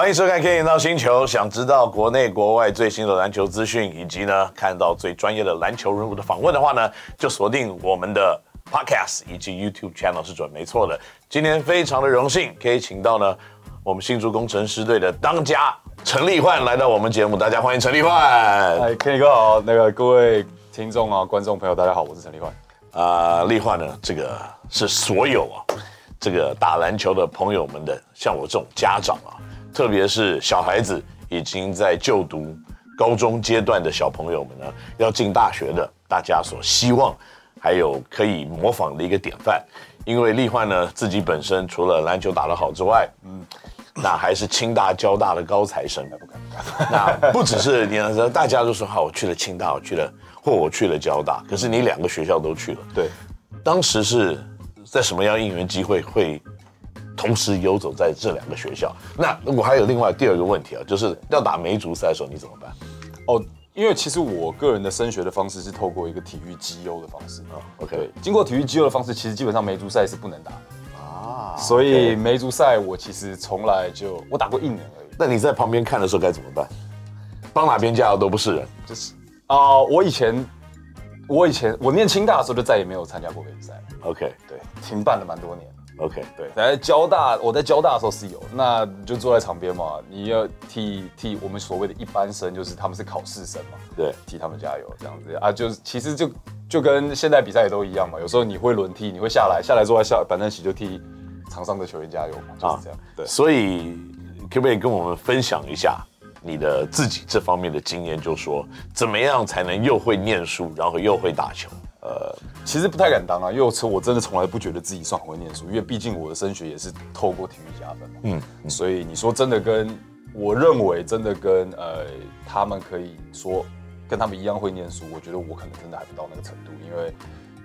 欢迎收看《Ken 到星球》，想知道国内国外最新的篮球资讯，以及呢看到最专业的篮球人物的访问的话呢，就锁定我们的 Podcast 以及 YouTube Channel 是准没错的。今天非常的荣幸可以请到呢我们新竹工程师队的当家陈立焕来到我们节目，大家欢迎陈立焕。嗨，Ken 哥好，那个各位听众啊、观众朋友，大家好，我是陈立焕。啊、呃，立焕呢，这个是所有啊这个打篮球的朋友们的，像我这种家长啊。特别是小孩子已经在就读高中阶段的小朋友们呢，要进大学的，大家所希望还有可以模仿的一个典范。因为立焕呢自己本身除了篮球打得好之外，嗯，那还是清大、交大的高材生。不敢不敢。那不只是你说，大家都说好，我去了清大，我去了，或我去了交大。可是你两个学校都去了。对。当时是在什么样应援机会会？同时游走在这两个学校，那我还有另外第二个问题啊，就是要打梅竹赛的时候你怎么办？哦，因为其实我个人的升学的方式是透过一个体育绩优的方式啊。OK，经过体育绩优的方式，其实基本上梅竹赛是不能打的啊。所以梅竹赛我其实从来就我打过一年而已。那你在旁边看的时候该怎么办？帮哪边加油都不是人，就是啊，我以前我以前我念清大的时候就再也没有参加过梅竹赛。OK，对，停办了蛮多年。OK，对，在交大，我在交大的时候是有，那就坐在场边嘛，你要替替我们所谓的一般生，就是他们是考试生嘛，对，替他们加油这样子啊，就是其实就就跟现在比赛也都一样嘛，有时候你会轮替，你会下来下来坐在下板凳席就替场上的球员加油嘛，就是这样。啊、对，所以可不可以跟我们分享一下你的自己这方面的经验，就说怎么样才能又会念书，然后又会打球？呃，其实不太敢当啊，因为我我真的从来不觉得自己算很会念书，因为毕竟我的升学也是透过体育加分嘛。嗯，嗯，所以你说真的跟我认为真的跟呃他们可以说跟他们一样会念书，我觉得我可能真的还不到那个程度，因为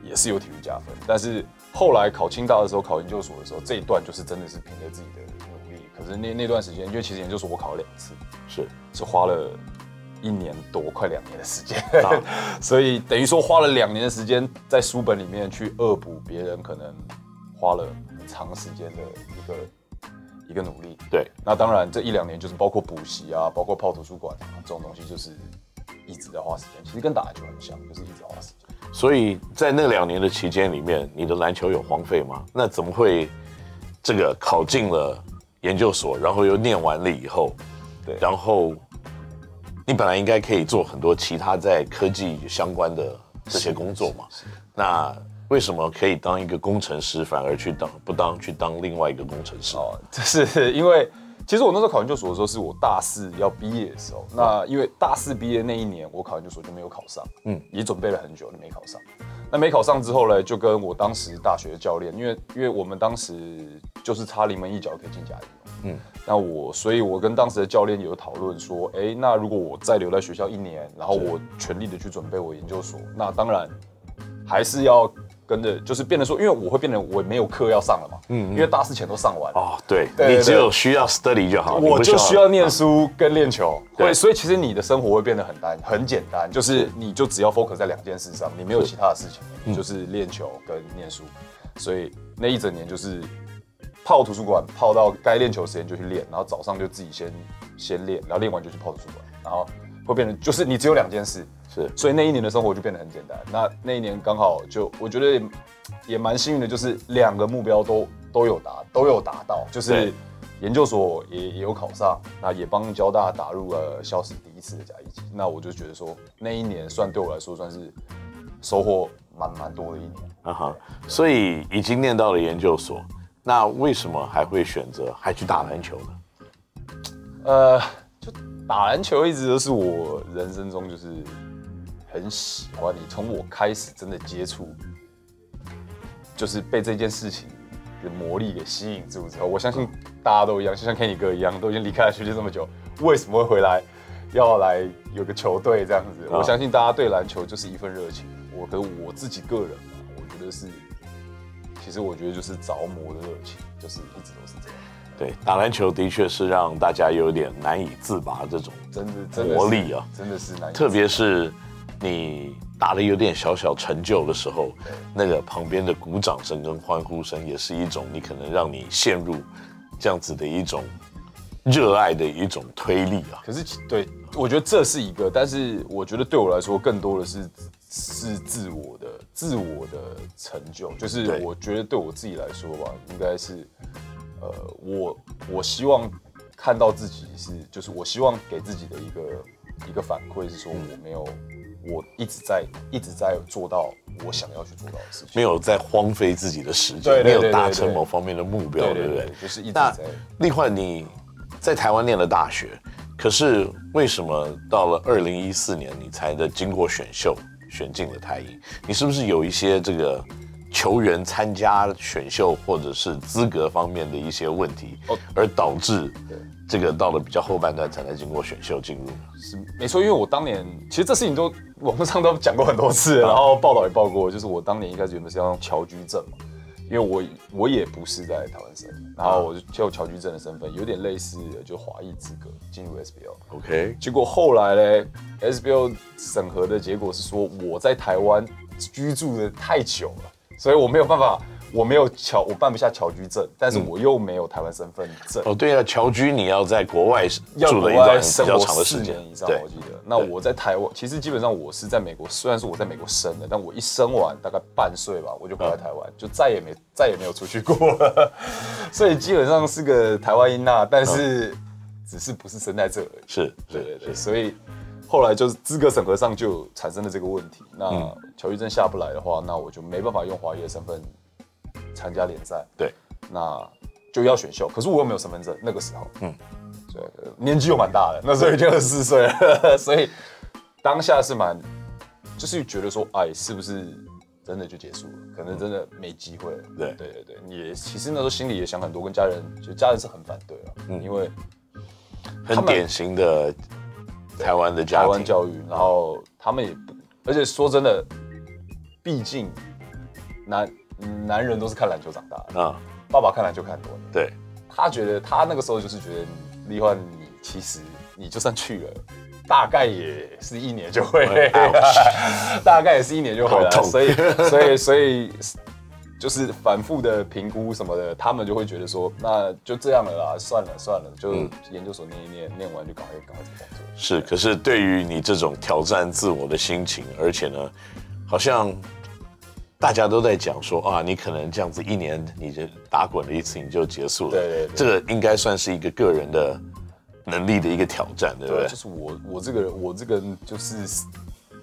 也是有体育加分。但是后来考清大的时候，考研究所的时候，这一段就是真的是凭着自己的努力。可是那那段时间，因为其实研究所我考了两次，是是花了。一年多，快两年的时间，所以等于说花了两年的时间在书本里面去恶补别人可能花了很长时间的一个一个努力。对，那当然这一两年就是包括补习啊，包括泡图书馆啊这种东西，就是一直在花时间。其实跟打篮球很像，就是一直花时间。所以在那两年的期间里面，你的篮球有荒废吗？那怎么会这个考进了研究所，然后又念完了以后，对，然后。你本来应该可以做很多其他在科技相关的这些工作嘛？那为什么可以当一个工程师，反而去当不当去当另外一个工程师？哦，这是 因为其实我那时候考研究所的时候，是我大四要毕业的时候。那因为大四毕业那一年，我考研究所就没有考上，嗯，也准备了很久，就没考上。那没考上之后呢，就跟我当时大学的教练，因为因为我们当时就是差临门一脚可以进甲一。嗯，那我，所以我跟当时的教练有讨论说，哎、欸，那如果我再留在学校一年，然后我全力的去准备我研究所，那当然还是要跟着，就是变得说，因为我会变得我没有课要上了嘛，嗯，因为大四前都上完哦，对，你只有需要 study 就好，我就需要念书跟练球，对，所以其实你的生活会变得很单很简单，就是你就只要 focus 在两件事上，你没有其他的事情，你就是练球跟念书，所以那一整年就是。泡图书馆，泡到该练球时间就去练，然后早上就自己先先练，然后练完就去泡图书馆，然后会变成就是你只有两件事，是，所以那一年的生活就变得很简单。那那一年刚好就我觉得也也蛮幸运的，就是两个目标都都有达都有达到，就是研究所也也有考上，那也帮交大打入了校史第一次的甲一级。那我就觉得说那一年算对我来说算是收获蛮蛮多的一年。啊哈，所以已经念到了研究所。那为什么还会选择还去打篮球呢？呃，就打篮球一直都是我人生中就是很喜欢。你从我开始真的接触，就是被这件事情的魔力给吸引住之后，我相信大家都一样，就像 Kenny 哥一样，都已经离开了学界这么久，为什么会回来要来有个球队这样子？我相信大家对篮球就是一份热情。我跟我自己个人啊，我觉得是。其实我觉得就是着魔的热情，就是一直都是这样。对，打篮球的确是让大家有点难以自拔这种真的魔力啊，真的是难以。特别是你打的有点小小成就的时候，那个旁边的鼓掌声跟欢呼声，也是一种你可能让你陷入这样子的一种热爱的一种推力啊。可是对，我觉得这是一个，但是我觉得对我来说，更多的是是自我的自我的成就。就是我觉得对我自己来说吧，应该是呃，我我希望看到自己是，就是我希望给自己的一个一个反馈是说，我没有。我一直在一直在做到我想要去做到的事情，没有在荒废自己的时间，没有达成某方面的目标，对不对？就是一直在。那另外，你在台湾念了大学，可是为什么到了二零一四年你才的经过选秀选进了台银？你是不是有一些这个球员参加选秀或者是资格方面的一些问题，而导致？这个到了比较后半段才能经过选秀进入，是没错。因为我当年其实这事情都网络上都讲过很多次，然后报道也报过。就是我当年一开始原本是要用侨居证嘛，因为我我也不是在台湾生，然后我就就侨居证的身份，有点类似就华裔资格进入 SBL。OK，结果后来呢，SBL 审核的结果是说我在台湾居住的太久了，所以我没有办法。我没有侨，我办不下侨居证，但是我又没有台湾身份证。哦，对啊，侨居你要在国外住了一段比较长的时间以上，我记得。那我在台湾，其实基本上我是在美国，虽然是我在美国生的，但我一生完大概半岁吧，我就回来台湾，就再也没再也没有出去过了。所以基本上是个台湾音呐，但是只是不是生在这而已。是，对对对。所以后来就是资格审核上就产生了这个问题。那侨居证下不来的话，那我就没办法用华裔的身份。参加联赛，对，那就要选秀，可是我又没有身份证，那个时候，嗯，对，年纪又蛮大的，那时候已经二十四岁了，所以当下是蛮，就是觉得说，哎，是不是真的就结束了？可能真的没机会了。对，对对对，也其实那时候心里也想很多，跟家人，就家人是很反对啊，嗯，因为很典型的台湾的家台湾教育，然后他们也不，而且说真的，毕竟男。男人都是看篮球长大的啊，爸爸看篮球看很多年。对，他觉得他那个时候就是觉得立焕，你其实你就算去了，大概也是一年就会，大概也是一年就回来。所以所以所以就是反复的评估什么的，他们就会觉得说，那就这样了啦，算了算了，就研究所念一念，念完就赶快赶快找工作。是，可是对于你这种挑战自我的心情，而且呢，好像。大家都在讲说啊，你可能这样子一年你就打滚了一次你就结束了。对对对，这个应该算是一个个人的能力的一个挑战，对不对？对，就是我我这个人我这个人就是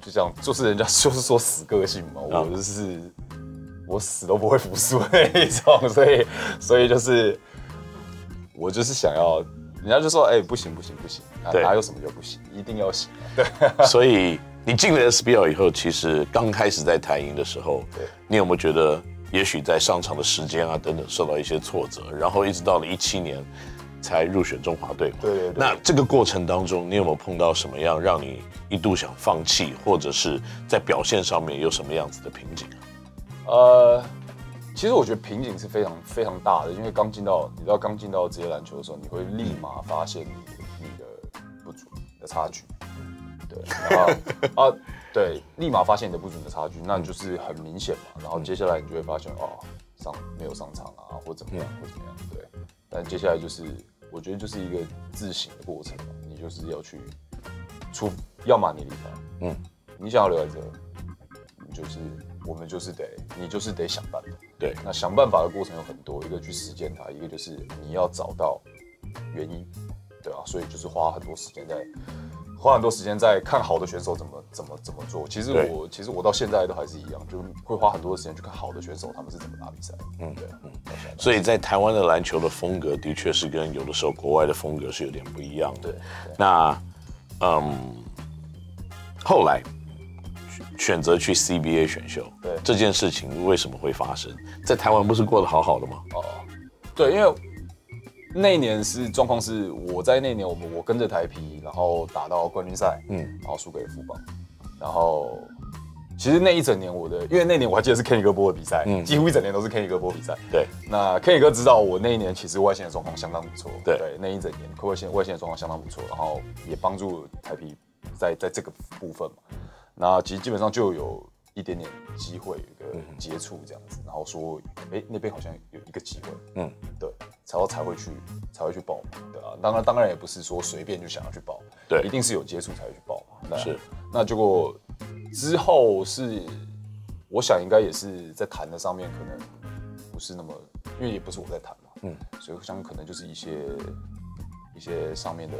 就这样，就是人家就是说死个性嘛，我就是我死都不会服输那一种，所以 所以就是我就是想要，人家就说哎不行不行不行，哪有什么就不行，一定要行。对，所以。你进了 SBL 以后，其实刚开始在台银的时候，对你有没有觉得，也许在上场的时间啊等等受到一些挫折，然后一直到了一七年才入选中华队嘛？对对对。那这个过程当中，你有没有碰到什么样让你一度想放弃，或者是在表现上面有什么样子的瓶颈啊？呃，其实我觉得瓶颈是非常非常大的，因为刚进到你知道刚进到职业篮球的时候，你会立马发现你的你的不足的差距。对，然后啊，对，立马发现你的不准的差距，那就是很明显嘛。然后接下来你就会发现，哦，上没有上场啊，或怎么样，或怎么样，对。但接下来就是，我觉得就是一个自省的过程嘛。你就是要去出，要么你离开，嗯，你想要留在这，你就是我们就是得，你就是得想办法。对，那想办法的过程有很多，一个去实践它，一个就是你要找到原因，对啊，所以就是花很多时间在。花很多时间在看好的选手怎么怎么怎么做。其实我其实我到现在都还是一样，就会花很多时间去看好的选手他们是怎么打比赛。嗯，对，嗯。所以在台湾的篮球的风格的确是跟有的时候国外的风格是有点不一样的。对。对那，嗯，后来选择去 CBA 选秀，对这件事情为什么会发生？在台湾不是过得好好的吗？哦，对，因为。那一年是状况是，我在那一年我们我跟着台啤，然后打到冠军赛，嗯，然后输给了富邦，然后其实那一整年我的，因为那年我还记得是 Kenny 哥播的比赛，嗯，几乎一整年都是 Kenny 哥播比赛，对。那 Kenny 哥知道我那一年其实外线的状况相当不错，对，对，那一整年外线外线的状况相当不错，然后也帮助台啤在在这个部分嘛。那其实基本上就有一点点机会，有一个接触这样子，然后说，哎、欸，那边好像有一个机会，嗯，对，才会才会去才会去报名，对啊，当然当然也不是说随便就想要去报，对，一定是有接触才会去报嘛，那是，那结果之后是，我想应该也是在谈的上面可能不是那么，因为也不是我在谈嘛，嗯，所以我想可能就是一些一些上面的，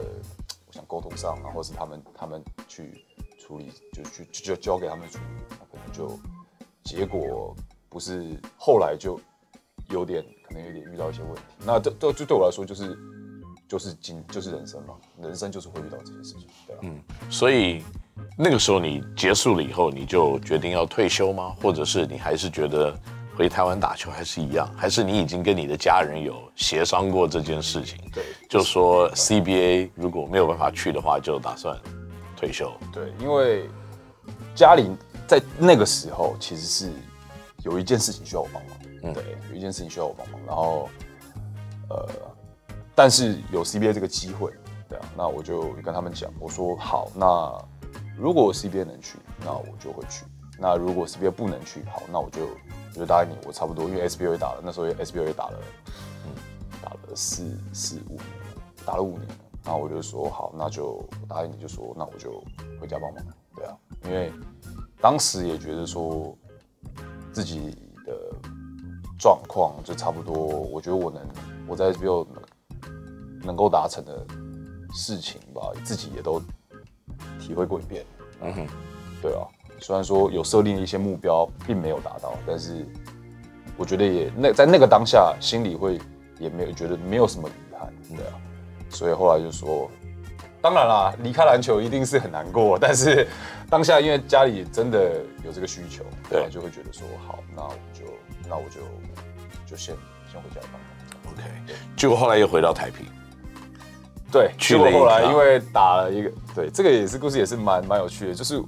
我想沟通上然后是他们他们去。处理就去就交给他们处理，就结果不是后来就有点可能有点遇到一些问题。那这这就对我来说就是就是经就是人生嘛，人生就是会遇到这些事情，对吧？嗯，所以那个时候你结束了以后，你就决定要退休吗？或者是你还是觉得回台湾打球还是一样？还是你已经跟你的家人有协商过这件事情？对，就说 CBA 如果没有办法去的话，就打算。退休对，因为家里在那个时候其实是有一件事情需要我帮忙，嗯，对，有一件事情需要我帮忙，然后呃，但是有 CBA 这个机会，对啊，那我就跟他们讲，我说好，那如果 CBA 能去，那我就会去；那如果 CBA 不能去，好，那我就我就答应你，我差不多，因为 SBL 也打了，那时候 SBA 也打了，嗯，打了四四五年，打了五年。然后我就说好，那就答应你，就说那我就回家帮忙，对啊，因为当时也觉得说自己的状况就差不多，我觉得我能我在 SBL 能能够达成的事情吧，自己也都体会过一遍，嗯哼，对啊，虽然说有设定一些目标，并没有达到，但是我觉得也那在那个当下，心里会也没有觉得没有什么遗憾，对啊。所以后来就说，当然啦，离开篮球一定是很难过，但是当下因为家里真的有这个需求，对，就会觉得说好，那我就那我就就先先回家帮忙。OK，结果后来又回到台平，对，去了后来因为打了一个，对，这个也是故事也是蛮蛮有趣的，就是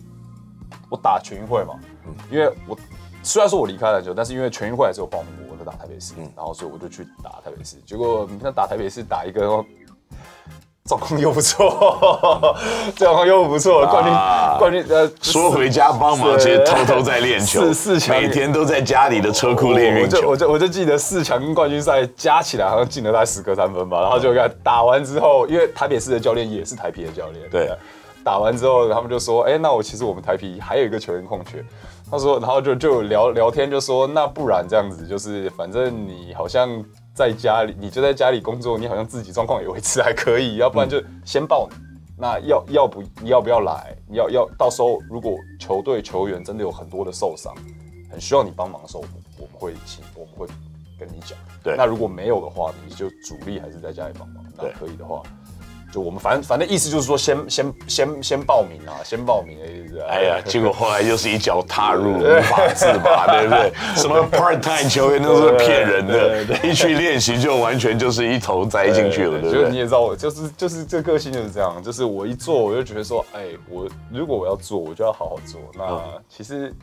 我打全运会嘛，嗯，因为我虽然说我离开篮球，但是因为全运会还是有报名，我在打台北市，嗯，然后所以我就去打台北市，结果你看打台北市打一个。状况又不错，状况又不错，冠军、啊、冠军呃，说回家帮忙，其实偷偷在练球，四四强每天都在家里的车库练运球。我就我就记得四强跟冠军赛加起来好像进了大概十个三分吧，然后就看打完之后，因为台北市的教练也是台啤的教练，对，打完之后他们就说，哎、欸，那我其实我们台啤还有一个球员空缺，他说，然后就就聊聊天，就说那不然这样子，就是反正你好像。在家里，你就在家里工作，你好像自己状况也维持还可以，要不然就先报你。嗯、那要要不你要不要来？你要要到时候如果球队球员真的有很多的受伤，很需要你帮忙的时候，我们会请，我们会跟你讲。对，那如果没有的话，你就主力还是在家里帮忙。那可以的话。就我们反正反正意思就是说先，先先先先报名啊，先报名的意思。哎呀，结果后来又是一脚踏入 无法自拔，对不对？什么 part time 球员都是骗人的，一去练习就完全就是一头栽进去了，对不对？你也知道我就是就是这个性就是这样，就是我一做我就觉得说，哎，我如果我要做，我就要好好做。那其实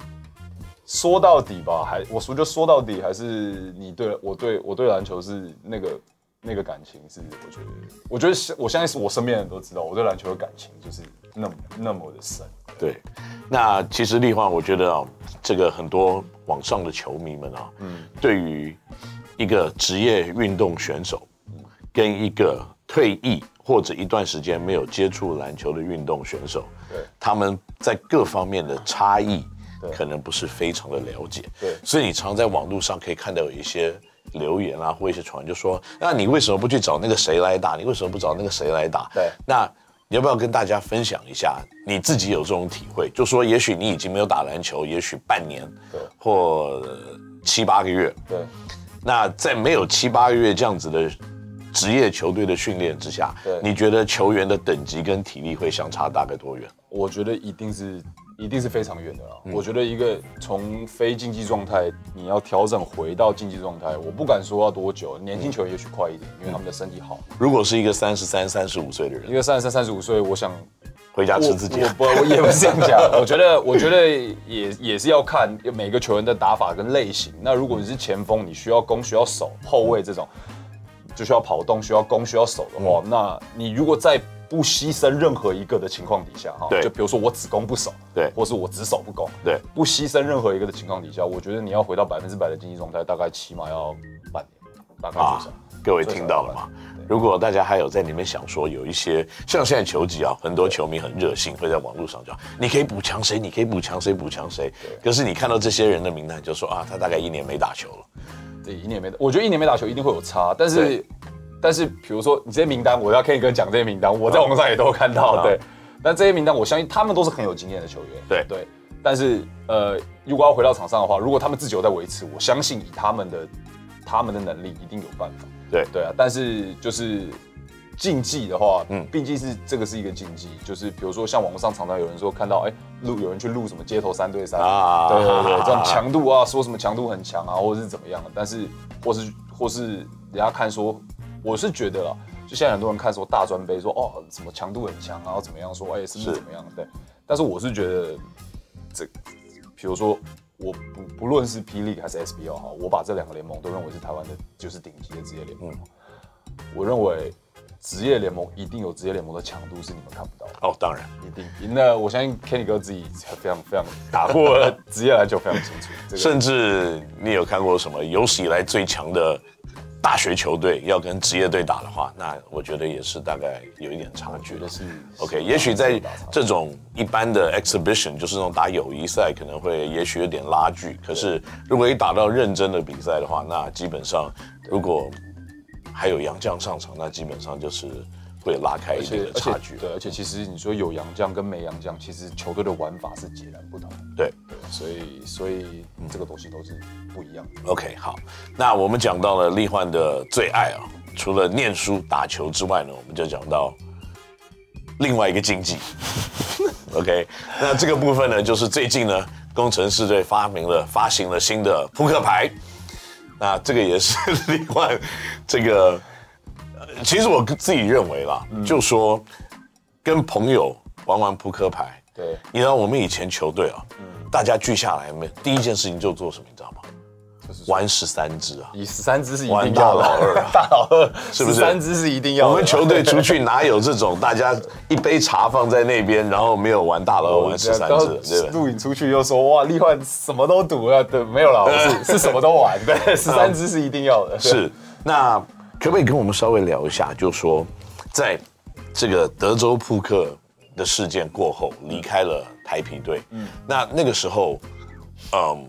说到底吧，还我说就说到底，还是你对我对我对篮球是那个。那个感情是，我觉得，我觉得我相信是我身边人都知道，我对篮球的感情就是那么那么的深。对，那其实立焕，我觉得啊，这个很多网上的球迷们啊，嗯，对于一个职业运动选手，跟一个退役或者一段时间没有接触篮球的运动选手，对，他们在各方面的差异，可能不是非常的了解。对，所以你常在网络上可以看到有一些。留言啊，或一些传就说，那你为什么不去找那个谁来打？你为什么不找那个谁来打？对，那你要不要跟大家分享一下你自己有这种体会？就说也许你已经没有打篮球，也许半年，对，或七八个月，对。那在没有七八个月这样子的职业球队的训练之下，对，你觉得球员的等级跟体力会相差大概多远？我觉得一定是。一定是非常远的啦。嗯、我觉得一个从非竞技状态，你要调整回到竞技状态，我不敢说要多久。年轻球员也许快一点，因为他们的身体好。如果是一个三十三、三十五岁的人，一个三十三、三十五岁，我想回家吃自己。我不，我也不是这样讲。我觉得，我觉得也也是要看每个球员的打法跟类型。那如果你是前锋，你需要攻，需要守；后卫这种就需要跑动，需要攻，需要守的话，嗯、那你如果在不牺牲任何一个的情况底下，哈，对，就比如说我只攻不守，对，或是我只守不攻，对，不牺牲任何一个的情况底下，我觉得你要回到百分之百的经济状态，大概起码要半年，大概多少。啊各位听到了吗？如果大家还有在里面想说，有一些像现在球季啊，很多球迷很热心，会在网络上讲，你可以补强谁，你可以补强谁，补强谁。可是你看到这些人的名单，就说啊，他大概一年没打球了。对，一年没打，我觉得一年没打球一定会有差。但是，但是比如说你这些名单，我要 K 哥讲这些名单，我在网上也都看到。啊、对，但这些名单，我相信他们都是很有经验的球员。对对，但是呃，如果要回到场上的话，如果他们自己有在维持，我相信以他们的他们的能力，一定有办法。对对啊，但是就是竞技的话，嗯，毕竟是这个是一个竞技，就是比如说像网络上常常有人说看到，哎，录有人去录什么街头三对三啊，对对对，这种强度啊，说什么强度很强啊，或者是怎么样的，但是或是或是人家看说，我是觉得啊，就现在很多人看说大专杯说哦什么强度很强，然后怎么样说，哎，是不是怎么样？对，但是我是觉得这，比如说。我不不论是霹雳还是 SBL 哈，我把这两个联盟都认为是台湾的，就是顶级的职业联盟。嗯、我认为职业联盟一定有职业联盟的强度是你们看不到的。哦，当然一定。那我相信 Kenny 哥自己非常非常打过职业篮球，非常清楚。这个、甚至你有看过什么有史以来最强的？大学球队要跟职业队打的话，那我觉得也是大概有一点差距的。是 OK，也许在这种一般的 exhibition，就是那种打友谊赛，可能会也许有点拉锯。可是如果一打到认真的比赛的话，那基本上如果还有洋将上场，那基本上就是。会拉开一些差距，对，而且其实你说有洋将跟没洋将，其实球队的玩法是截然不同，对，对，所以所以这个东西都是不一样的。OK，好，那我们讲到了力焕的最爱啊，除了念书打球之外呢，我们就讲到另外一个竞技。OK，那这个部分呢，就是最近呢，工程师队发明了发行了新的扑克牌，那这个也是 力焕这个。其实我自己认为啦，嗯、就说跟朋友玩玩扑克牌，对，你知道我们以前球队啊，嗯、大家聚下来没，第一件事情就做什么，你知道吗？就是玩十三支啊，以十三支是一定玩 大老二，大老二是不是？十三支是一定要。我们球队出去哪有这种大家一杯茶放在那边，然后没有玩大老二，玩十三支，录影出去又说哇，立焕什么都赌啊，对，没有了，是是什么都玩，对，十三支是一定要的。是那。可不可以跟我们稍微聊一下？就说，在这个德州扑克的事件过后，离开了台啤队。嗯，那那个时候，嗯，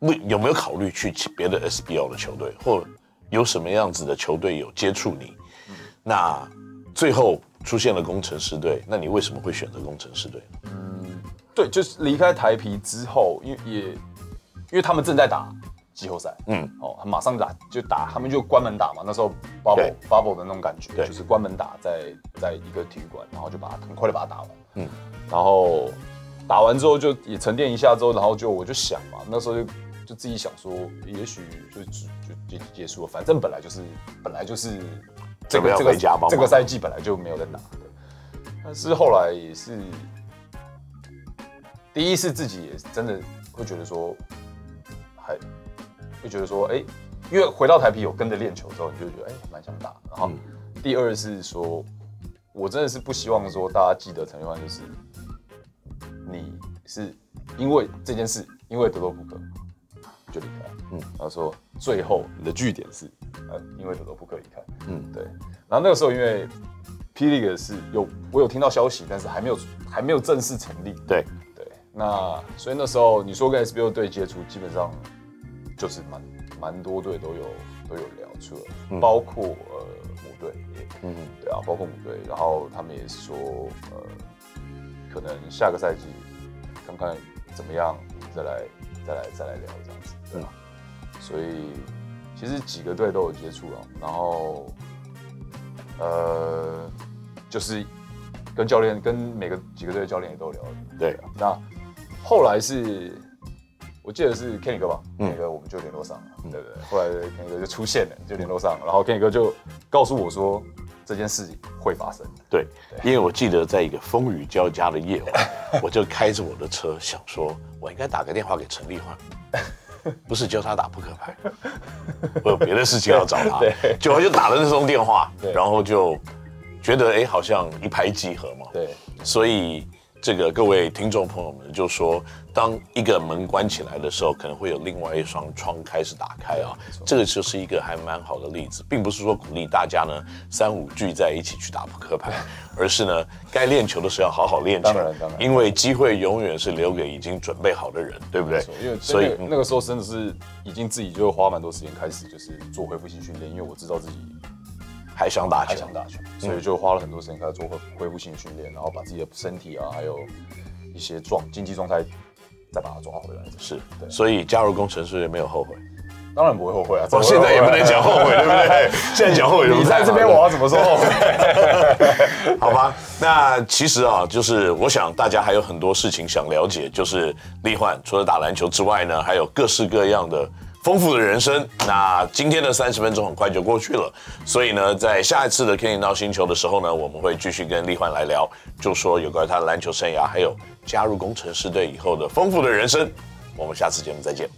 为有没有考虑去别的 SBL 的球队，或有什么样子的球队有接触你？嗯，那最后出现了工程师队，那你为什么会选择工程师队？嗯，对，就是离开台啤之后，因为也因为他们正在打。季后赛，嗯，哦，马上打就打，他们就关门打嘛。那时候 bubble bubble 的那种感觉，对。就是关门打在，在在一个体育馆，然后就把它很快的把它打完，嗯，然后打完之后就也沉淀一下之后，然后就我就想嘛，那时候就就自己想说，也许就就就结束了，反正本来就是本来就是这个这个这个赛季本来就没有在打的，但是后来也是第一次自己也真的会觉得说还。就觉得说，哎、欸，因为回到台啤有跟着练球之后，你就觉得，哎、欸，蛮想打。然后，第二是说，我真的是不希望说大家记得陈力焕就是，你是因为这件事，因为德州扑克就离开。嗯，然后说最后你的据点是，呃，因为德州扑克离开。嗯，对。然后那个时候因为霹雳是有我有听到消息，但是还没有还没有正式成立。对对。那所以那时候你说跟 SBL 队接触，基本上。就是蛮蛮多队都有都有聊出来，包括呃母队也，嗯对啊，包括母队，然后他们也是说，呃，可能下个赛季看看怎么样，再来再来再来聊这样子，对吧？所以其实几个队都有接触了，然后呃，就是跟教练跟每个几个队的教练也都聊了，对啊，那后来是。我记得是 Kenny 哥吧，Kenny 哥我们就联络上了，对对对。后来 Kenny 哥就出现了，就联络上了，然后 Kenny 哥就告诉我说这件事情会发生。对，因为我记得在一个风雨交加的夜晚，我就开着我的车，想说我应该打个电话给陈立焕，不是教他打扑克牌，我有别的事情要找他。对，就我就打了那通电话，然后就觉得哎，好像一拍即合嘛。对，所以。这个各位听众朋友们，就说当一个门关起来的时候，可能会有另外一双窗开始打开啊。这个就是一个还蛮好的例子，并不是说鼓励大家呢三五聚在一起去打扑克牌，而是呢该练球的时候要好好练球。当然，当然，因为机会永远是留给已经准备好的人，对不对？因为所以那个时候真的是已经自己就花蛮多时间开始就是做恢复性训练，因为我知道自己。还想打球，还想打球，所以就花了很多时间开始做恢复性训练，然后把自己的身体啊，还有一些状竞技状态，再把它抓回来。是，对，所以加入工程师也没有后悔，当然不会后悔啊。我现在也不能讲后悔，对不对？现在讲后悔，你在这边，我要怎么说后悔？好吧，那其实啊，就是我想大家还有很多事情想了解，就是力焕除了打篮球之外呢，还有各式各样的。丰富的人生，那今天的三十分钟很快就过去了，所以呢，在下一次的 Kenny 闹星球的时候呢，我们会继续跟力焕来聊，就说有关他的篮球生涯，还有加入工程师队以后的丰富的人生。我们下次节目再见。